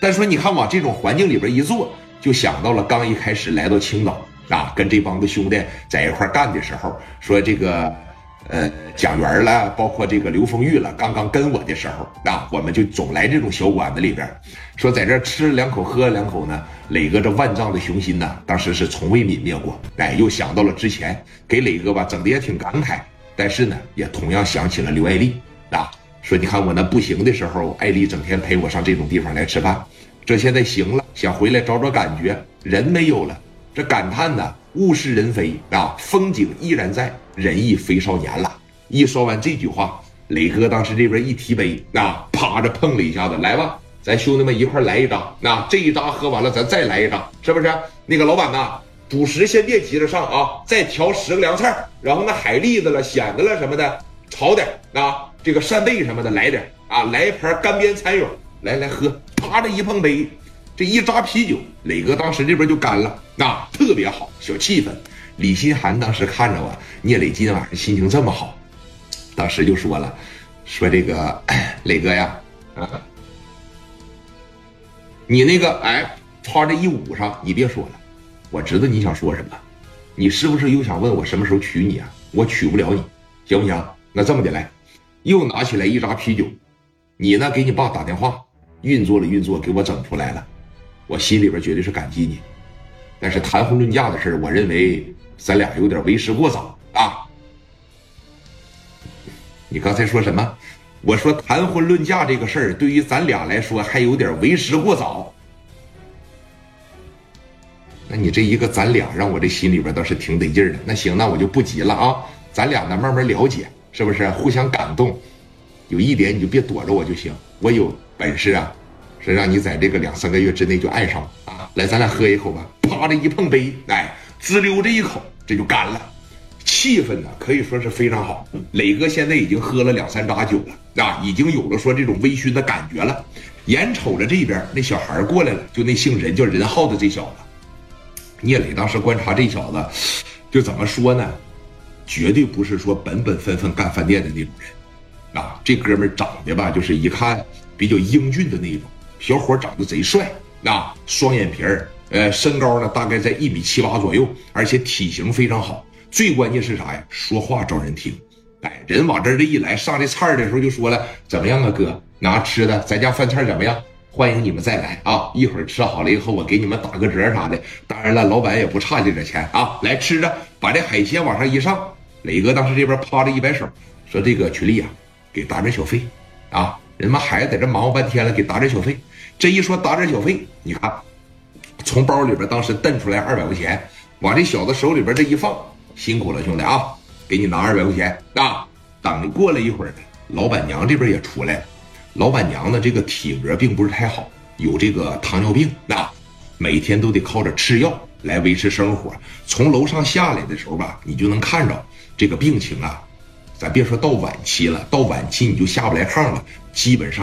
但说你看往这种环境里边一坐，就想到了刚一开始来到青岛啊，跟这帮子兄弟在一块干的时候，说这个。呃，蒋元了，包括这个刘丰玉了，刚刚跟我的时候啊，我们就总来这种小馆子里边，说在这吃两口，喝两口呢。磊哥这万丈的雄心呢，当时是从未泯灭过。哎，又想到了之前，给磊哥吧整的也挺感慨。但是呢，也同样想起了刘爱丽，说你看我那不行的时候，爱丽整天陪我上这种地方来吃饭，这现在行了，想回来找找感觉，人没有了，这感叹呢。物是人非啊，风景依然在，人亦非少年了。一说完这句话，磊哥当时这边一提杯，啊，啪着碰了一下子，来吧，咱兄弟们一块来一张。那这一扎喝完了，咱再来一张，是不是？那个老板呐，主食先别急着上啊，再调十个凉菜，然后那海蛎子了、蚬子了什么的，炒点啊，这个扇贝什么的来点啊，来一盘干煸蚕蛹，来来喝，啪的一碰杯。这一扎啤酒，磊哥当时这边就干了，那特别好，小气氛。李新涵当时看着我，聂磊今天晚上心情这么好，当时就说了，说这个 磊哥呀，啊，你那个哎，啪这一捂上，你别说了，我知道你想说什么，你是不是又想问我什么时候娶你啊？我娶不了你，行不行？那这么的来，又拿起来一扎啤酒，你呢给你爸打电话，运作了运作，给我整出来了。我心里边绝对是感激你，但是谈婚论嫁的事我认为咱俩有点为时过早啊。你刚才说什么？我说谈婚论嫁这个事儿对于咱俩来说还有点为时过早。那你这一个咱俩让我这心里边倒是挺得劲的。那行，那我就不急了啊，咱俩呢慢慢了解，是不是互相感动？有一点你就别躲着我就行，我有本事啊。是让你在这个两三个月之内就爱上啊！来，咱俩喝一口吧。啪的一碰杯，哎，滋溜这一口，这就干了。气氛呢可以说是非常好。磊哥现在已经喝了两三扎酒了啊，已经有了说这种微醺的感觉了。眼瞅着这边那小孩过来了，就那姓任叫任浩的这小子。聂磊当时观察这小子，就怎么说呢？绝对不是说本本分分干饭店的那种人啊。这哥们长得吧，就是一看比较英俊的那种。小伙长得贼帅，啊，双眼皮儿，呃，身高呢大概在一米七八左右，而且体型非常好。最关键是啥呀？说话招人听。哎，人往这儿这一来，上这菜的时候就说了：“怎么样啊，哥？拿吃的，咱家饭菜怎么样？欢迎你们再来啊！一会儿吃好了以后，我给你们打个折啥的。当然了，老板也不差这点钱啊。来吃着，把这海鲜往上一上。磊哥当时这边趴着一摆手，说：“这个群力呀，给打点小费啊。人妈孩子在这忙活半天了，给打点小费。”这一说打点小费，你看，从包里边当时瞪出来二百块钱，往这小子手里边这一放，辛苦了兄弟啊，给你拿二百块钱啊。等过了一会儿，老板娘这边也出来了。老板娘呢，这个体格并不是太好，有这个糖尿病啊，每天都得靠着吃药来维持生活。从楼上下来的时候吧，你就能看着这个病情啊，咱别说到晚期了，到晚期你就下不来炕了，基本上。